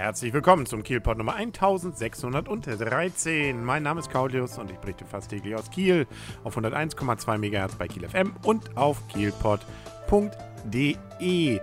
Herzlich willkommen zum Kielpot Nummer 1613. Mein Name ist Kaulius und ich berichte fast täglich aus Kiel auf 101,2 MHz bei Kiel FM und auf kielpot.de www.wettertag.de.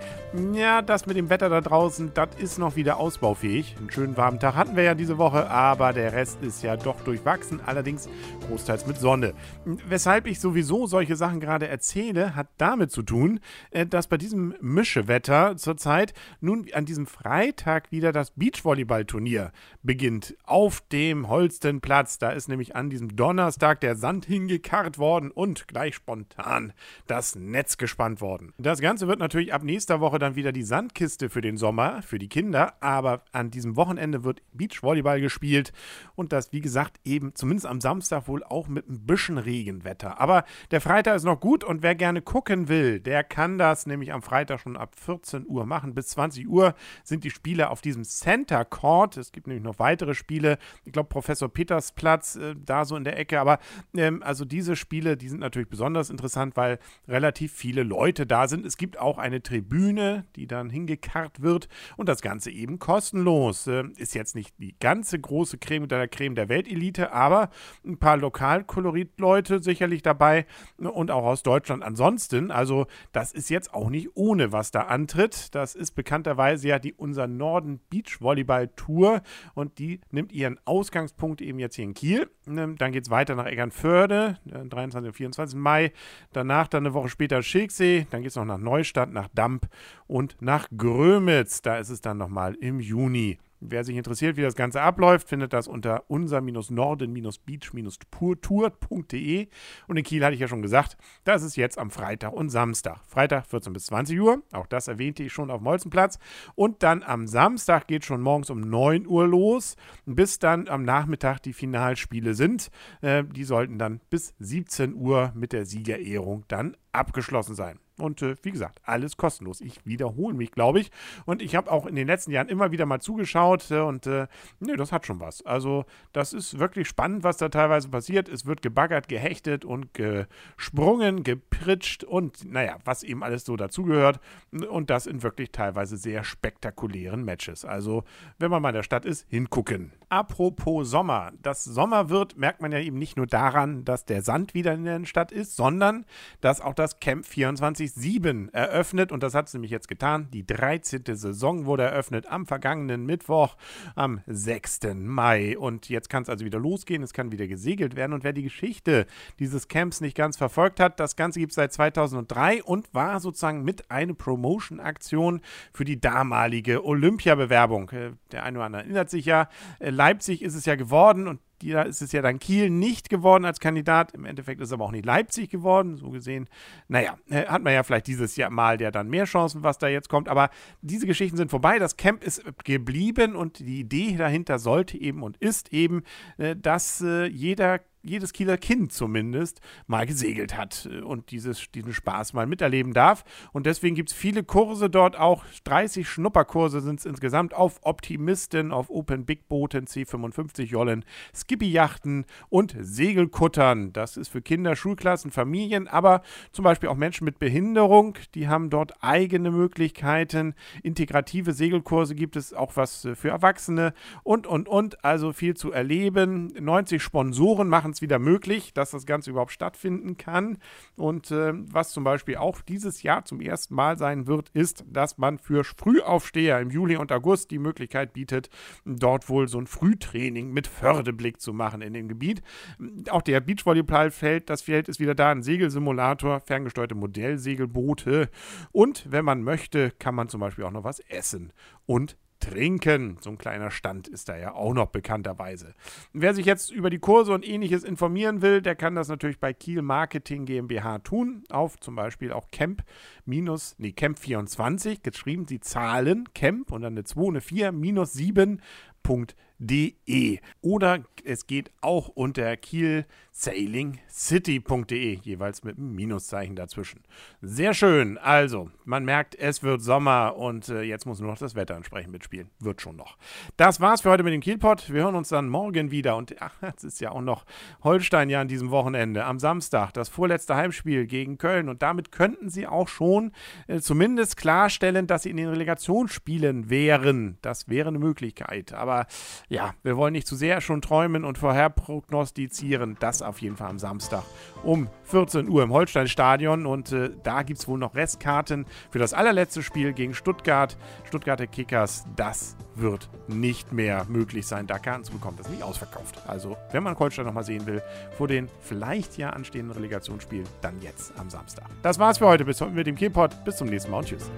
Ja, das mit dem Wetter da draußen, das ist noch wieder ausbaufähig. Einen schönen warmen Tag hatten wir ja diese Woche, aber der Rest ist ja doch durchwachsen, allerdings großteils mit Sonne. Weshalb ich sowieso solche Sachen gerade erzähle, hat damit zu tun, äh, dass bei diesem Mischewetter zurzeit nun an diesem Freitag wieder das Beachvolleyballturnier beginnt. Auf dem Holstenplatz. Da ist nämlich an diesem Donnerstag der Sand hingekarrt worden und gleich spontan das Netz gespannt worden. Das Ganze wird natürlich ab nächster Woche dann wieder die Sandkiste für den Sommer, für die Kinder. Aber an diesem Wochenende wird Beachvolleyball gespielt. Und das, wie gesagt, eben zumindest am Samstag wohl auch mit ein bisschen Regenwetter. Aber der Freitag ist noch gut und wer gerne gucken will, der kann das nämlich am Freitag schon ab 14 Uhr machen. Bis 20 Uhr sind die Spiele auf diesem Center Court. Es gibt nämlich noch weitere Spiele. Ich glaube, Professor Peters Platz äh, da so in der Ecke. Aber ähm, also diese Spiele, die sind natürlich besonders interessant, weil relativ viele Leute da sind. Es gibt auch eine Tribüne, die dann hingekarrt wird und das Ganze eben kostenlos. Äh, ist jetzt nicht die ganze große Creme unter der Creme der Weltelite, aber ein paar Lokalkolorit-Leute sicherlich dabei und auch aus Deutschland ansonsten. Also das ist jetzt auch nicht ohne, was da antritt. Das ist bekannterweise ja die unser Norden Beach Volleyball Tour und die nimmt ihren Ausgangspunkt eben jetzt hier in Kiel. Ähm, dann geht es weiter nach Eckernförde, 23. Äh, und 24. Mai. Danach dann eine Woche später Schilksee. Dann geht es noch nach Neustadt, nach Damp und nach Grömitz. Da ist es dann nochmal im Juni. Wer sich interessiert, wie das Ganze abläuft, findet das unter unser-norden-beach-tour.de. Und in Kiel hatte ich ja schon gesagt, das ist jetzt am Freitag und Samstag. Freitag 14 bis 20 Uhr, auch das erwähnte ich schon auf Molzenplatz. Und dann am Samstag geht schon morgens um 9 Uhr los, bis dann am Nachmittag die Finalspiele sind. Äh, die sollten dann bis 17 Uhr mit der Siegerehrung dann abgeschlossen sein. Und äh, wie gesagt, alles kostenlos. Ich wiederhole mich, glaube ich. Und ich habe auch in den letzten Jahren immer wieder mal zugeschaut äh, und äh, nee, das hat schon was. Also, das ist wirklich spannend, was da teilweise passiert. Es wird gebaggert, gehechtet und gesprungen, gepritscht und naja, was eben alles so dazugehört. Und das in wirklich teilweise sehr spektakulären Matches. Also, wenn man mal in der Stadt ist, hingucken. Apropos Sommer. Das Sommer wird, merkt man ja eben nicht nur daran, dass der Sand wieder in der Stadt ist, sondern dass auch das Camp 24 2007 eröffnet und das hat es nämlich jetzt getan. Die 13. Saison wurde eröffnet am vergangenen Mittwoch, am 6. Mai. Und jetzt kann es also wieder losgehen, es kann wieder gesegelt werden. Und wer die Geschichte dieses Camps nicht ganz verfolgt hat, das Ganze gibt es seit 2003 und war sozusagen mit einer Promotion-Aktion für die damalige Olympiabewerbung. Äh, der eine oder andere erinnert sich ja, äh, Leipzig ist es ja geworden und da ist es ja dann Kiel nicht geworden als Kandidat. Im Endeffekt ist es aber auch nicht Leipzig geworden. So gesehen, naja, äh, hat man ja vielleicht dieses Jahr mal ja dann mehr Chancen, was da jetzt kommt. Aber diese Geschichten sind vorbei. Das Camp ist geblieben und die Idee dahinter sollte eben und ist eben, äh, dass äh, jeder jedes Kieler Kind zumindest mal gesegelt hat äh, und dieses, diesen Spaß mal miterleben darf. Und deswegen gibt es viele Kurse dort, auch 30 Schnupperkurse sind es insgesamt auf Optimisten, auf Open Big Booten, C55 Jollen, Skippy-Yachten und Segelkuttern. Das ist für Kinder, Schulklassen, Familien, aber zum Beispiel auch Menschen mit Behinderung, die haben dort eigene Möglichkeiten. Integrative Segelkurse gibt es auch was äh, für Erwachsene und, und, und. Also viel zu erleben. 90 Sponsoren machen es wieder möglich, dass das Ganze überhaupt stattfinden kann. Und äh, was zum Beispiel auch dieses Jahr zum ersten Mal sein wird, ist, dass man für Frühaufsteher im Juli und August die Möglichkeit bietet, dort wohl so ein Frühtraining mit Fördeblick zu machen in dem Gebiet. Auch der Beachvolleyballfeld, das Feld ist wieder da, ein Segelsimulator, ferngesteuerte Modellsegelboote und wenn man möchte, kann man zum Beispiel auch noch was essen und trinken. So ein kleiner Stand ist da ja auch noch bekannterweise. Wer sich jetzt über die Kurse und ähnliches informieren will, der kann das natürlich bei Kiel Marketing GmbH tun. Auf zum Beispiel auch Camp minus, nee, Camp 24, geschrieben, die Zahlen, Camp und dann eine 2, eine 4, minus 7 kiel.de. Oder es geht auch unter kielsailingcity.de, jeweils mit einem Minuszeichen dazwischen. Sehr schön. Also, man merkt, es wird Sommer und äh, jetzt muss nur noch das Wetter entsprechend mitspielen. Wird schon noch. Das war's für heute mit dem Kielpot. Wir hören uns dann morgen wieder. Und ach, es ist ja auch noch Holstein ja an diesem Wochenende. Am Samstag das vorletzte Heimspiel gegen Köln. Und damit könnten sie auch schon äh, zumindest klarstellen, dass sie in den Relegationsspielen wären. Das wäre eine Möglichkeit. Aber ja, wir wollen nicht zu sehr schon träumen und vorher prognostizieren. Das auf jeden Fall am Samstag um 14 Uhr im Holstein-Stadion. Und äh, da gibt es wohl noch Restkarten für das allerletzte Spiel gegen Stuttgart. Stuttgarter Kickers, das wird nicht mehr möglich sein, da Karten zu bekommen. Das ist nicht ausverkauft. Also, wenn man Holstein nochmal sehen will, vor den vielleicht ja anstehenden Relegationsspielen, dann jetzt am Samstag. Das war's für heute. Bis mit dem Kielpot. Bis zum nächsten Mal und tschüss.